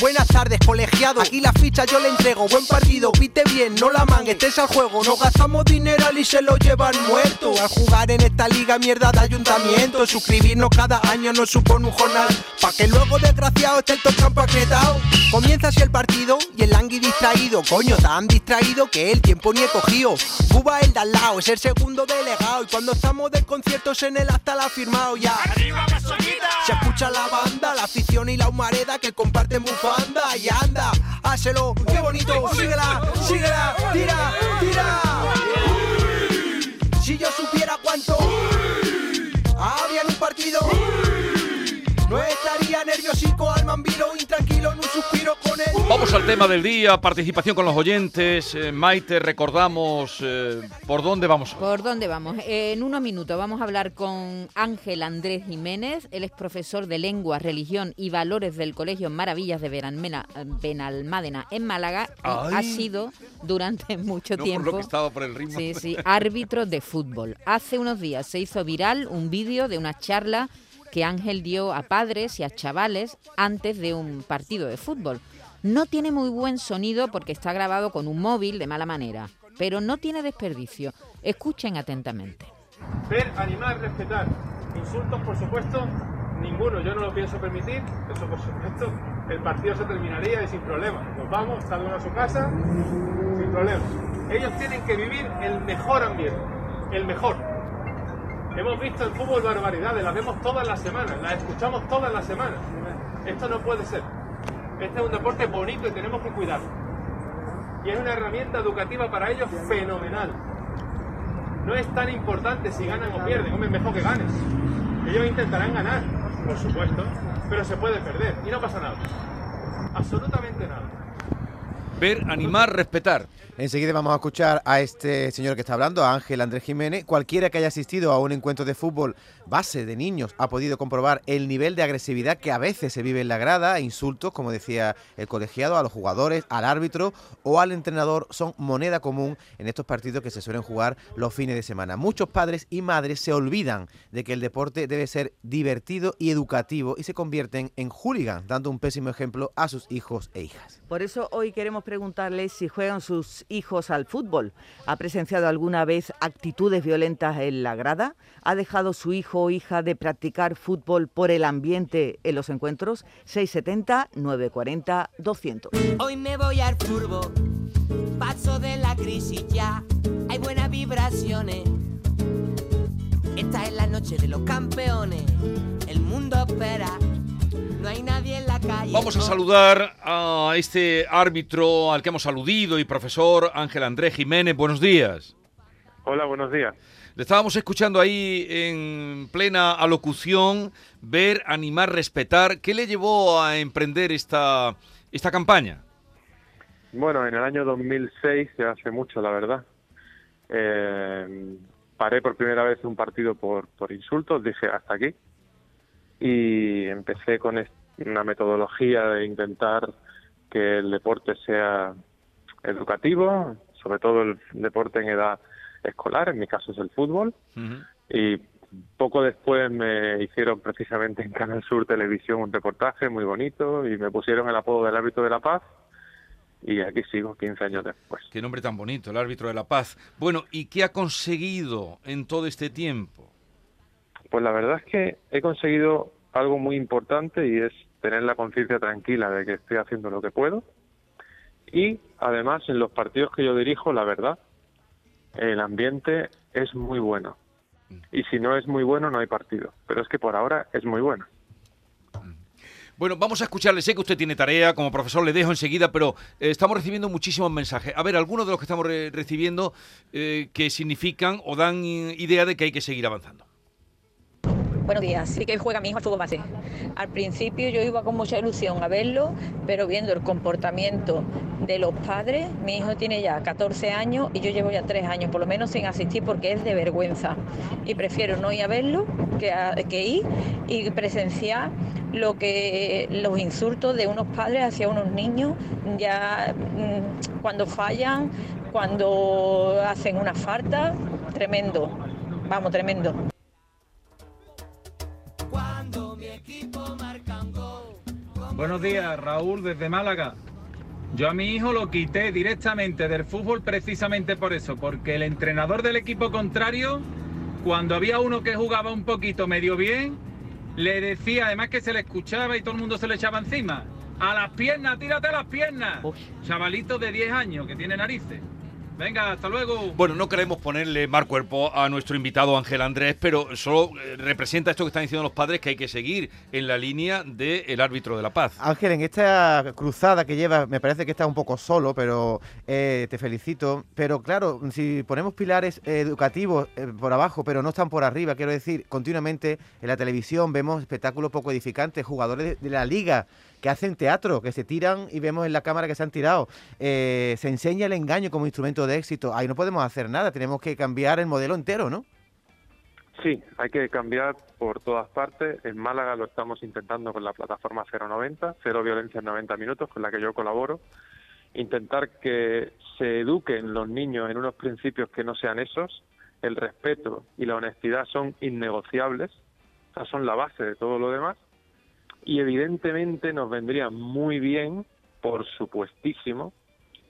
Buenas tardes, colegiado. Aquí la ficha yo le entrego. Buen partido, pite bien, no la mangues, estés al juego. No gastamos dinero y se lo llevan muerto. Al jugar en esta liga, mierda de ayuntamiento. Suscribirnos cada año nos supone un jornal. Pa' que luego, desgraciado, esté el tocampo acretado. Comienza así el partido y el langui distraído. Coño, tan distraído que el tiempo ni he cogido. Buba el de al lado, es el segundo delegado. Y cuando estamos de conciertos en el hasta la firmado ya. Se escucha la banda, la afición y la humareda que comparten bufanda. Y anda, hácelo, qué bonito, síguela, síguela, tira. Vamos al tema del día, participación con los oyentes. Eh, Maite, recordamos eh, por dónde vamos. ¿Por dónde vamos? Eh, en unos minutos vamos a hablar con Ángel Andrés Jiménez. Él es profesor de lengua, religión y valores del Colegio Maravillas de Benalmena- Benalmádena en Málaga. y ha sido durante mucho No por tiempo. lo que estaba por el ritmo. Sí, sí, árbitro de fútbol. Hace unos días se hizo viral un vídeo de una charla que Ángel dio a padres y a chavales antes de un partido de fútbol. No tiene muy buen sonido porque está grabado con un móvil de mala manera, pero no tiene desperdicio. Escuchen atentamente. Ver, animar, respetar. Insultos, por supuesto, ninguno. Yo no lo pienso permitir. Eso, por supuesto, el partido se terminaría y sin problema. Nos vamos, cada uno a su casa, sin problema. Ellos tienen que vivir el mejor ambiente, el mejor. Hemos visto en fútbol barbaridades, las vemos todas las semanas, las escuchamos todas las semanas. Esto no puede ser. Este es un deporte bonito y tenemos que cuidarlo. Y es una herramienta educativa para ellos fenomenal. No es tan importante si ganan o pierden, hombre, mejor que ganes. Ellos intentarán ganar, por supuesto, pero se puede perder y no pasa nada. Absolutamente nada. Ver, animar, respetar. Enseguida vamos a escuchar a este señor que está hablando, a Ángel Andrés Jiménez. Cualquiera que haya asistido a un encuentro de fútbol base de niños ha podido comprobar el nivel de agresividad que a veces se vive en la grada, insultos, como decía el colegiado, a los jugadores, al árbitro o al entrenador son moneda común en estos partidos que se suelen jugar los fines de semana. Muchos padres y madres se olvidan de que el deporte debe ser divertido y educativo y se convierten en hooligans, dando un pésimo ejemplo a sus hijos e hijas. Por eso hoy queremos preguntarles si juegan sus hijos al fútbol. ¿Ha presenciado alguna vez actitudes violentas en la grada? ¿Ha dejado su hijo o hija de practicar fútbol por el ambiente en los encuentros? 670 940 200. Hoy me voy al furbo, paso de la crisis ya, hay buenas vibraciones. Esta es la noche de los campeones, el mundo espera, no hay nadie en la calle. Vamos a saludar a este árbitro al que hemos aludido y profesor Ángel Andrés Jiménez. Buenos días. Hola, buenos días. Le estábamos escuchando ahí en plena alocución, ver, animar, respetar. ¿Qué le llevó a emprender esta, esta campaña? Bueno, en el año 2006, ya hace mucho, la verdad, eh, paré por primera vez un partido por, por insultos, dije hasta aquí, y empecé con una metodología de intentar que el deporte sea educativo, sobre todo el deporte en edad escolar, en mi caso es el fútbol, y poco después me hicieron precisamente en Canal Sur Televisión un reportaje muy bonito y me pusieron el apodo del árbitro de la paz y aquí sigo 15 años después. Qué nombre tan bonito, el árbitro de la paz. Bueno, ¿y qué ha conseguido en todo este tiempo? Pues la verdad es que he conseguido algo muy importante y es tener la conciencia tranquila de que estoy haciendo lo que puedo y además en los partidos que yo dirijo, la verdad, el ambiente es muy bueno. Y si no es muy bueno, no hay partido. Pero es que por ahora es muy bueno. Bueno, vamos a escucharle. Sé que usted tiene tarea, como profesor le dejo enseguida, pero eh, estamos recibiendo muchísimos mensajes. A ver, algunos de los que estamos re- recibiendo eh, que significan o dan idea de que hay que seguir avanzando. Buenos días, sí que juega mi hijo al fútbol base. Al principio yo iba con mucha ilusión a verlo, pero viendo el comportamiento de los padres, mi hijo tiene ya 14 años y yo llevo ya 3 años, por lo menos sin asistir porque es de vergüenza. Y prefiero no ir a verlo que, a- que ir y presenciar lo que los insultos de unos padres hacia unos niños ya mm, cuando fallan, cuando hacen una falta, tremendo. Vamos, tremendo. Buenos días, Raúl, desde Málaga. Yo a mi hijo lo quité directamente del fútbol precisamente por eso, porque el entrenador del equipo contrario, cuando había uno que jugaba un poquito medio bien, le decía además que se le escuchaba y todo el mundo se le echaba encima. A las piernas, tírate a las piernas. Chavalito de 10 años que tiene narices. Venga, hasta luego. Bueno, no queremos ponerle más cuerpo a nuestro invitado Ángel Andrés, pero solo eh, representa esto que están diciendo los padres que hay que seguir en la línea del árbitro de la paz. Ángel, en esta cruzada que llevas, me parece que estás un poco solo, pero eh, te felicito. Pero claro, si ponemos pilares educativos eh, por abajo, pero no están por arriba, quiero decir, continuamente en la televisión vemos espectáculos poco edificantes, jugadores de, de la liga que hacen teatro, que se tiran y vemos en la cámara que se han tirado. Eh, se enseña el engaño como instrumento de éxito. Ahí no podemos hacer nada, tenemos que cambiar el modelo entero, ¿no? Sí, hay que cambiar por todas partes. En Málaga lo estamos intentando con la plataforma 090, Cero Violencia en 90 Minutos, con la que yo colaboro. Intentar que se eduquen los niños en unos principios que no sean esos. El respeto y la honestidad son innegociables, o sea, son la base de todo lo demás y evidentemente nos vendría muy bien, por supuestísimo,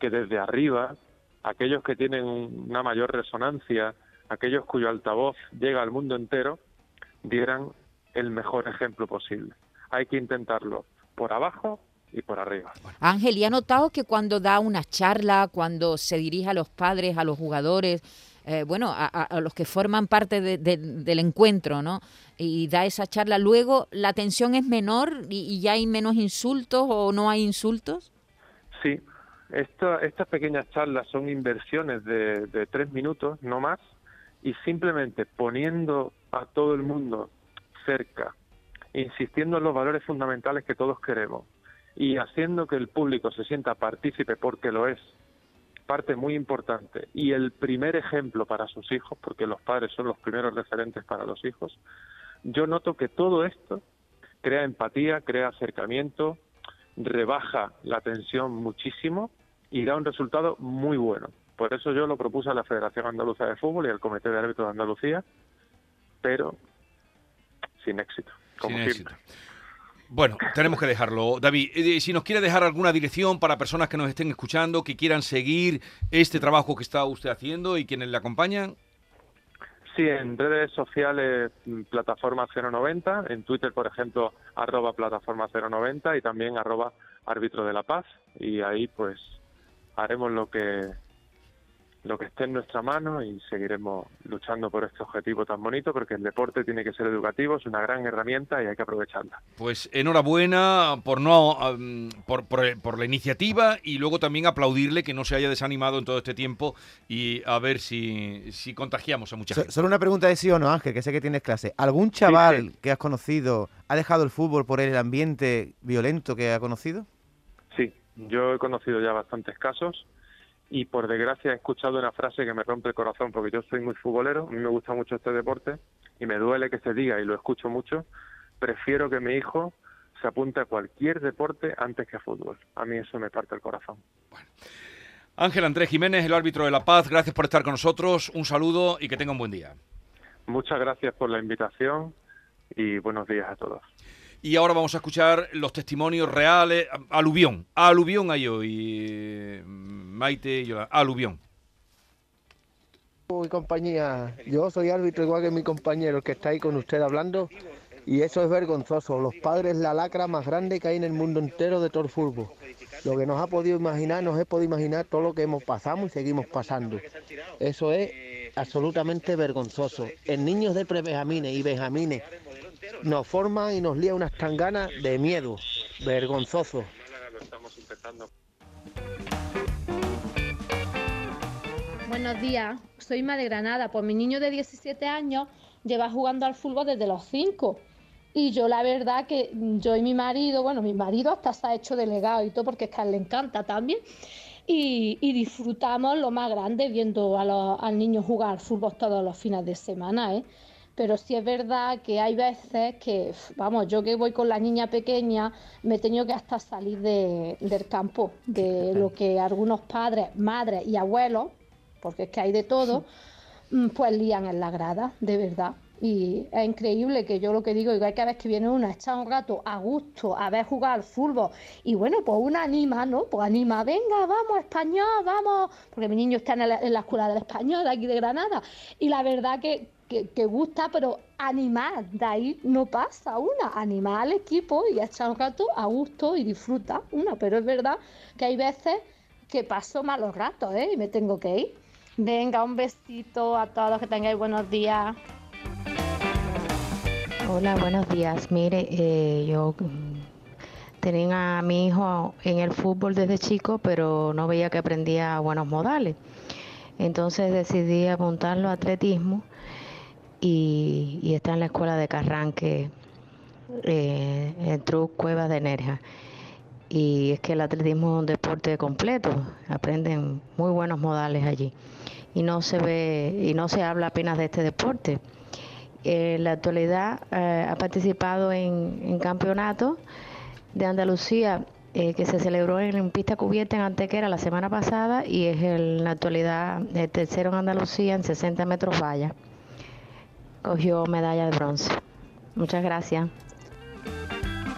que desde arriba, aquellos que tienen una mayor resonancia, aquellos cuyo altavoz llega al mundo entero, dieran el mejor ejemplo posible. Hay que intentarlo por abajo y por arriba. Ángel, ¿y ha notado que cuando da una charla, cuando se dirige a los padres, a los jugadores, eh, bueno, a, los que forman parte del encuentro, ¿no? Y da esa charla. Luego, ¿la tensión es menor y, ya hay menos insultos o no hay insultos? Sí, estas pequeñas charlas son inversiones de, de tres minutos, no más, y simplemente poniendo a todo el mundo cerca, insistiendo en los valores fundamentales que todos queremos y haciendo que el público se sienta partícipe porque lo es parte muy importante y el primer ejemplo para sus hijos, porque los padres son los primeros referentes para los hijos, yo noto que todo esto crea empatía, crea acercamiento, rebaja la tensión muchísimo y da un resultado muy bueno. Por eso yo lo propuse a la Federación Andaluza de Fútbol y al Comité de Árbitros de Andalucía, pero sin éxito, como siempre. Bueno, tenemos que dejarlo. David, eh, si nos quiere dejar alguna dirección para personas que nos estén escuchando, que quieran seguir este trabajo que está usted haciendo y quienes le acompañan. Sí, en redes sociales, mm, plataforma 090, en Twitter, por ejemplo, arroba plataforma 090 y también arroba árbitro de la paz. Y ahí pues haremos lo que lo que esté en nuestra mano y seguiremos luchando por este objetivo tan bonito porque el deporte tiene que ser educativo, es una gran herramienta y hay que aprovecharla. Pues enhorabuena por no por, por, la iniciativa y luego también aplaudirle que no se haya desanimado en todo este tiempo y a ver si, si contagiamos a mucha gente. Solo una pregunta de sí o no, Ángel, que sé que tienes clase. ¿Algún chaval que has conocido ha dejado el fútbol por el ambiente violento que ha conocido? Sí, yo he conocido ya bastantes casos y por desgracia he escuchado una frase que me rompe el corazón porque yo soy muy futbolero, a mí me gusta mucho este deporte y me duele que se diga y lo escucho mucho, prefiero que mi hijo se apunte a cualquier deporte antes que a fútbol. A mí eso me parte el corazón. Ángel Andrés Jiménez, el árbitro de La Paz, gracias por estar con nosotros, un saludo y que tenga un buen día. Muchas gracias por la invitación y buenos días a todos. Y ahora vamos a escuchar los testimonios reales. Aluvión. Aluvión hay hoy. Maite y Aluvión. Mi compañía, yo soy árbitro igual que mi compañero que está ahí con usted hablando y eso es vergonzoso. Los padres la lacra más grande que hay en el mundo entero de todo el fútbol. Lo que nos ha podido imaginar, nos he podido imaginar todo lo que hemos pasado y seguimos pasando. Eso es absolutamente vergonzoso. En niños de pre-benjamines y benjamines nos forma y nos lía unas tanganas de miedo, vergonzoso. Buenos días, soy Madre Granada. Pues mi niño de 17 años lleva jugando al fútbol desde los 5. Y yo la verdad que yo y mi marido, bueno, mi marido hasta se ha hecho delegado y todo porque es que a le encanta también. Y, disfrutamos lo más grande viendo al niño jugar al fútbol todos los fines de semana. ¿eh? Pero sí es verdad que hay veces que, vamos, yo que voy con la niña pequeña, me he tenido que hasta salir del campo, de lo que algunos padres, madres y abuelos, porque es que hay de todo, mm, pues lían en la grada, de verdad. Y es increíble que yo lo que digo, igual que a veces que viene uno a echar un rato a gusto, a ver jugar al fútbol, y bueno, pues una anima, ¿no? Pues anima, venga, vamos, español, vamos, porque mi niño está en la, en la escuela del español de aquí de Granada, y la verdad que, que, gusta, pero animar, de ahí no pasa una, animar al equipo y echar un rato a gusto y disfruta una, pero es verdad que hay veces que paso malos ratos, ¿eh? Y me tengo que ir. Venga, un besito a todos, que tengáis buenos días. Hola, buenos días. Mire, eh, yo mm, tenía a mi hijo en el fútbol desde chico, pero no veía que aprendía buenos modales. Entonces decidí apuntarlo a atletismo y, y está en la escuela de Carranque, eh, en Cuevas de Nerja. Y es que el atletismo es un deporte completo, aprenden muy buenos modales allí. Y no se ve, y no se habla apenas de este deporte. En la actualidad eh, ha participado en, en campeonatos de Andalucía eh, que se celebró en pista cubierta en Antequera la semana pasada y es el- en la actualidad el tercero en Andalucía en 60 metros valla. Cogió medalla de bronce. Muchas gracias.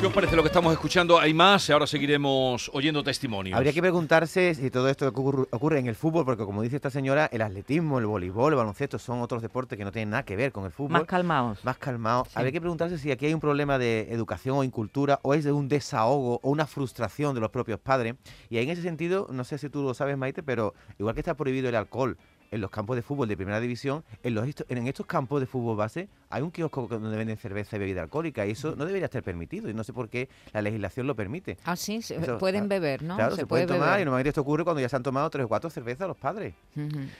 ¿Qué os parece lo que estamos escuchando? Hay más, ahora seguiremos oyendo testimonios. Habría que preguntarse si todo esto ocurre, en el fútbol, porque como dice esta señora, el atletismo, el voleibol, el baloncesto son otros deportes que no tienen nada que ver con el fútbol. Más calmados. Más calmados. Habría que preguntarse si aquí hay un problema de educación o incultura, o es de un desahogo o una frustración de los propios padres. Y ahí en ese sentido, no sé si tú lo sabes, Maite, pero igual que está prohibido el alcohol en los campos de fútbol de primera división, en, los, en estos campos de fútbol base hay un kiosco donde venden cerveza y bebida alcohólica y eso no debería estar permitido y no sé por qué la legislación lo permite. Ah, sí, se- Eso, pueden ah, beber, ¿no? Claro, se, puede puede tomar beber. y normalmente esto ocurre cuando ya se han tomado tres o cuatro cervezas los padres.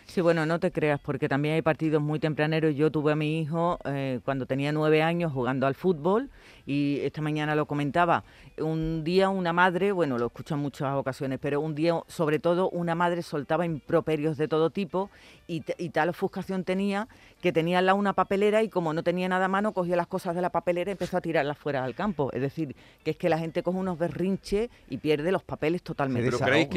Sí, bueno, no te creas, porque también hay partidos muy tempraneros. Yo tuve a mi hijo eh, cuando tenía nueve años jugando al fútbol y esta mañana lo comentaba. Un día una madre, bueno, lo escucho en muchas ocasiones, pero un día sobre todo una madre soltaba improperios de todo tipo y, tal ofuscación tenía que tenía al lado una papelera y como no tenía nada a mano, cogió las cosas de la papelera y empezó a tirarlas fuera al campo. Es decir, que es que la gente coge unos berrinches y pierde los papeles totalmente.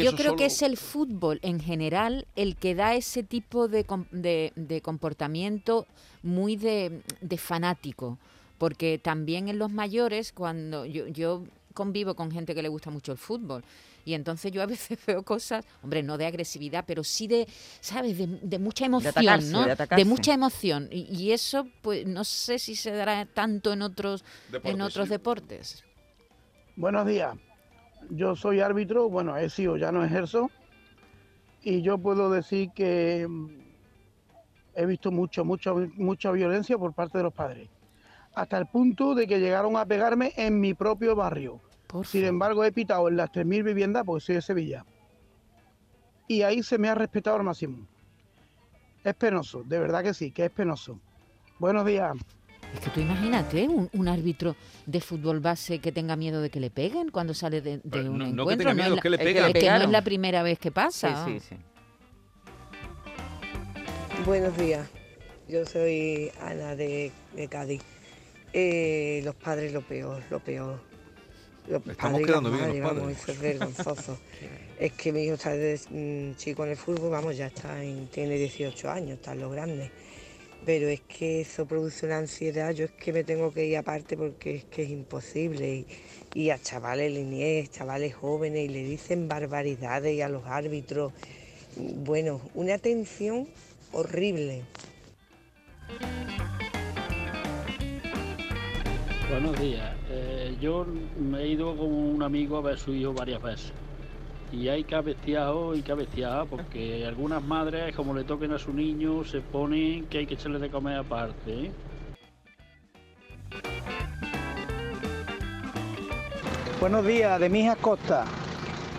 Yo creo que es el fútbol en general el que da ese tipo de, de- de comportamiento muy de, de fanático. Porque también en los mayores, cuando yo, yo convivo con gente que le gusta mucho el fútbol, y entonces yo a veces veo cosas, hombre, no de agresividad, pero sí de, ¿sabes? De, de mucha emoción, atacarse, ¿no? de mucha emoción. Y, y eso, pues, no sé si se dará tanto en otros, en Deportes, otros sí. deportes. Buenos días. Yo soy árbitro, bueno, he sido, ya no ejerzo. Y yo puedo decir que mm, he visto mucho, mucha, mucha violencia por parte de los padres. Hasta el punto de que llegaron a pegarme en mi propio barrio. Sin embargo, he pitado en las 3.000 viviendas porque soy de Sevilla. Y ahí se me ha respetado al máximo. Es penoso, de verdad que sí, que es penoso. Buenos días. Es que tú imagínate un, un árbitro de fútbol base que tenga miedo de que le peguen cuando sale de, un no- no que encuentro. tenga miedo, es es la- que le es pegan. es que no es la primera vez que pasa. Sí, sí, sí. Buenos días, yo soy Ana de, de Cádiz. Eh, los padres lo peor, lo peor. Los Estamos padres quedando bien los vamos, eso es vergonzoso. es que mi hijo está desde mm, chico en el fútbol, vamos, ya está en- tiene 18 años, está en lo grande. Pero es que eso produce una ansiedad, yo es que me tengo que ir aparte porque es que es imposible. Y, y a chavales niñez, chavales jóvenes, y le dicen barbaridades y a los árbitros. Bueno, una tensión horrible. Buenos días. Eh, yo me he ido con un amigo a ver a su hijo varias veces. Y hay cabeceado y cabeceado porque algunas madres, como le toquen a su niño, se ponen que hay que echarle de comer aparte. ¿eh? Buenos días, de mi hija Costa.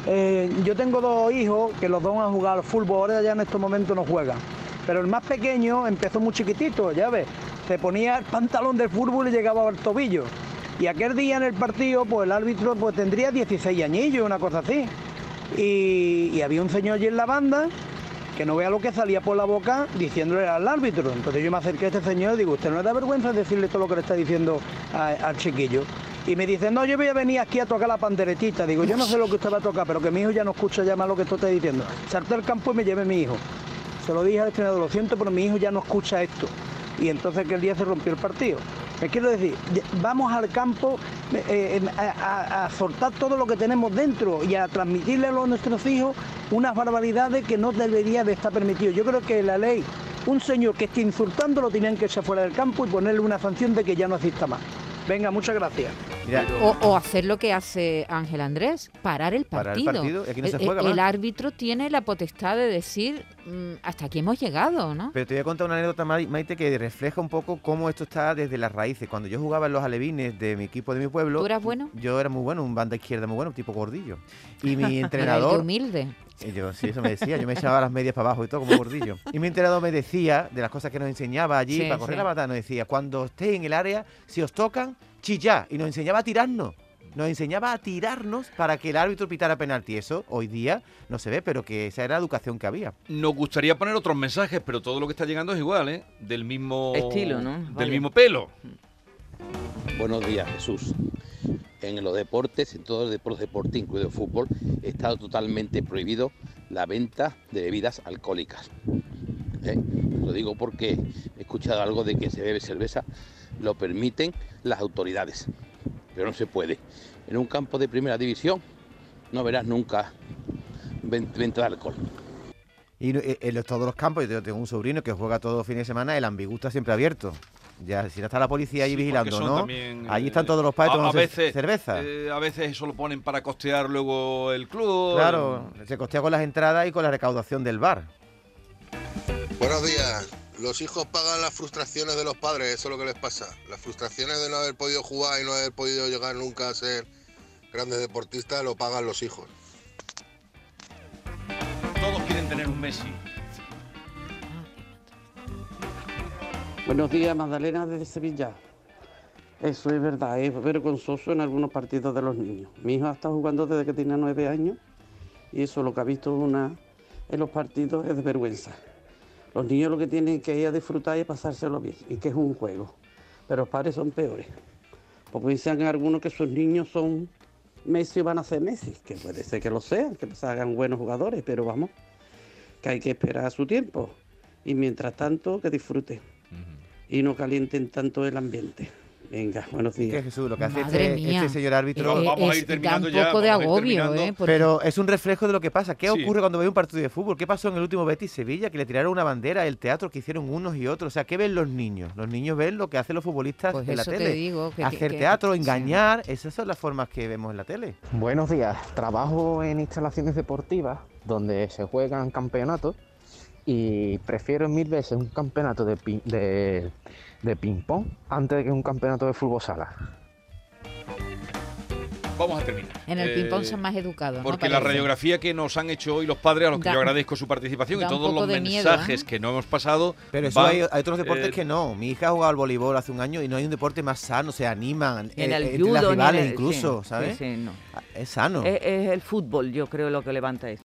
Eh, yo tengo dos hijos que los dos han jugado al fútbol, ahora ya en estos momentos no juegan. Pero el más pequeño empezó muy chiquitito, ya ves. Se ponía el pantalón del fútbol y llegaba al tobillo. Y aquel día en el partido, pues el árbitro pues, tendría 16 añillos, una cosa así. Y, había un señor allí en la banda que no vea lo que salía por la boca diciéndole al árbitro. Entonces yo me acerqué a este señor y digo, ¿usted no le da vergüenza decirle todo lo que le está diciendo al chiquillo? Y me dice, no, yo voy a venir aquí a tocar la panderetita. Digo, yo no sé lo que usted va a tocar, pero que mi hijo ya no escucha ya más lo que esto está diciendo. Salté al campo y me llevé a mi hijo. Se lo dije al entrenador, lo siento, pero mi hijo ya no escucha esto. Y entonces aquel día se rompió el partido. Me quiero decir, de- vamos al campo eh, eh, a, a- soltar todo lo que tenemos dentro y a transmitirle a nuestros hijos unas barbaridades que no debería de estar permitido. Yo creo que la ley, un señor que esté insultando lo tenían que echar fuera del campo y ponerle una sanción de que ya no asista más. Venga, muchas gracias. O, o hacer lo que hace Ángel Andrés, parar el Parar el partido. aquí no se El- juega el, más. el árbitro tiene la potestad de decir mm, hasta aquí hemos llegado, ¿no? Pero te voy a contar una anécdota, Mai- Maite, que refleja un poco cómo esto está desde las raíces. Cuando yo jugaba en los alevines de mi equipo de mi pueblo... ¿Tú eras bueno? Yo era muy bueno, un banda izquierda muy bueno, tipo gordillo. Y mi Era entrenador... humilde. Y yo, sí, eso me decía. Yo me echaba las medias para abajo y todo como gordillo. Y mi entrenador me decía, de las cosas que nos enseñaba allí, Sí, para correr sí. la batalla, nos decía, cuando estéis en el área, si os tocan, chillá. Y nos enseñaba a tirarnos. Nos enseñaba a tirarnos para que el árbitro pitara penalti. Eso hoy día no se ve, pero que esa era la educación que había. Nos gustaría poner otros mensajes, pero todo lo que está llegando es igual, ¿eh? Del mismo Estilo, ¿no? Del mismo pelo. Buenos días, Jesús. En los deportes, en todos los deportes, deporte, incluido el fútbol, está totalmente prohibido la venta de bebidas alcohólicas. ¿Eh? Lo digo porque he escuchado algo de que se bebe cerveza, lo permiten las autoridades, pero no se puede. En un campo de primera división no verás nunca ven- venta de alcohol. Y eh, en todos los campos, yo tengo un sobrino que juega todos los fines de semana, el ambigú está siempre abierto. Ya, si no está la policía ahí Sí, vigilando, ¿no? también, Ahí eh, están todos los padres veces, cerveza. eh, a veces eso lo ponen para costear luego el club. claro, se costea con las entradas y con la recaudación del bar. Buenos días. Los hijos pagan las frustraciones de los padres, eso es lo que les pasa. Las frustraciones de no haber podido jugar y no haber podido llegar nunca a ser grandes deportistas lo pagan los hijos. Todos quieren tener un Messi. Buenos días, Magdalena desde Sevilla. Eso es verdad, es vergonzoso en algunos partidos de los niños. Mi hijo ha estado jugando desde que tenía nueve años y eso lo que ha visto una, en los partidos es de vergüenza. Los niños lo que tienen que ir a disfrutar y pasárselo bien, y que es un juego. Pero los padres son peores. Porque dicen algunos que sus niños son Messi y van a ser Messi, que puede ser que lo sean, que se hagan buenos jugadores, pero vamos, que hay que esperar a su tiempo. Y mientras tanto, que disfruten y no calienten tanto el ambiente. Venga, buenos días. Que Jesús, lo que hace este, este señor árbitro. Eh, Vamos a ir es- terminando da un ya, poco de agobio. ¿eh? Porque- Pero es un reflejo de lo que pasa. ¿Qué Sí. ocurre cuando ve un partido de fútbol? ¿Qué pasó en el último Betis Sevilla? Que le tiraron una bandera, el teatro que hicieron unos y otros. O sea, ¿qué ven los niños? Los niños ven lo que hacen los futbolistas Pues en la te tele. digo, que- que- Hacer que- teatro, engañar. Esas son las formas que vemos en la tele. Buenos días, trabajo en instalaciones deportivas donde se juegan campeonatos y prefiero mil veces un campeonato de, pi- de, de ping-pong antes que un campeonato de fútbol sala. Vamos a terminar. En el Eh, ping-pong son más educados. ¿no? Porque la radiografía que nos han hecho hoy los padres, a los que Da- yo agradezco su participación y todos los de miedo, mensajes ¿eh? que no hemos pasado. Pero eso van, hay, hay otros deportes eh, que no. Mi hija ha jugado al voleibol hace un año y no hay un deporte más sano. Se animan Ni en eh, el entre judo, las ni en rivales el- incluso, sí, ¿sabes? sí, sí, no. Es sano. Es, es el fútbol, yo creo, lo que levanta esto.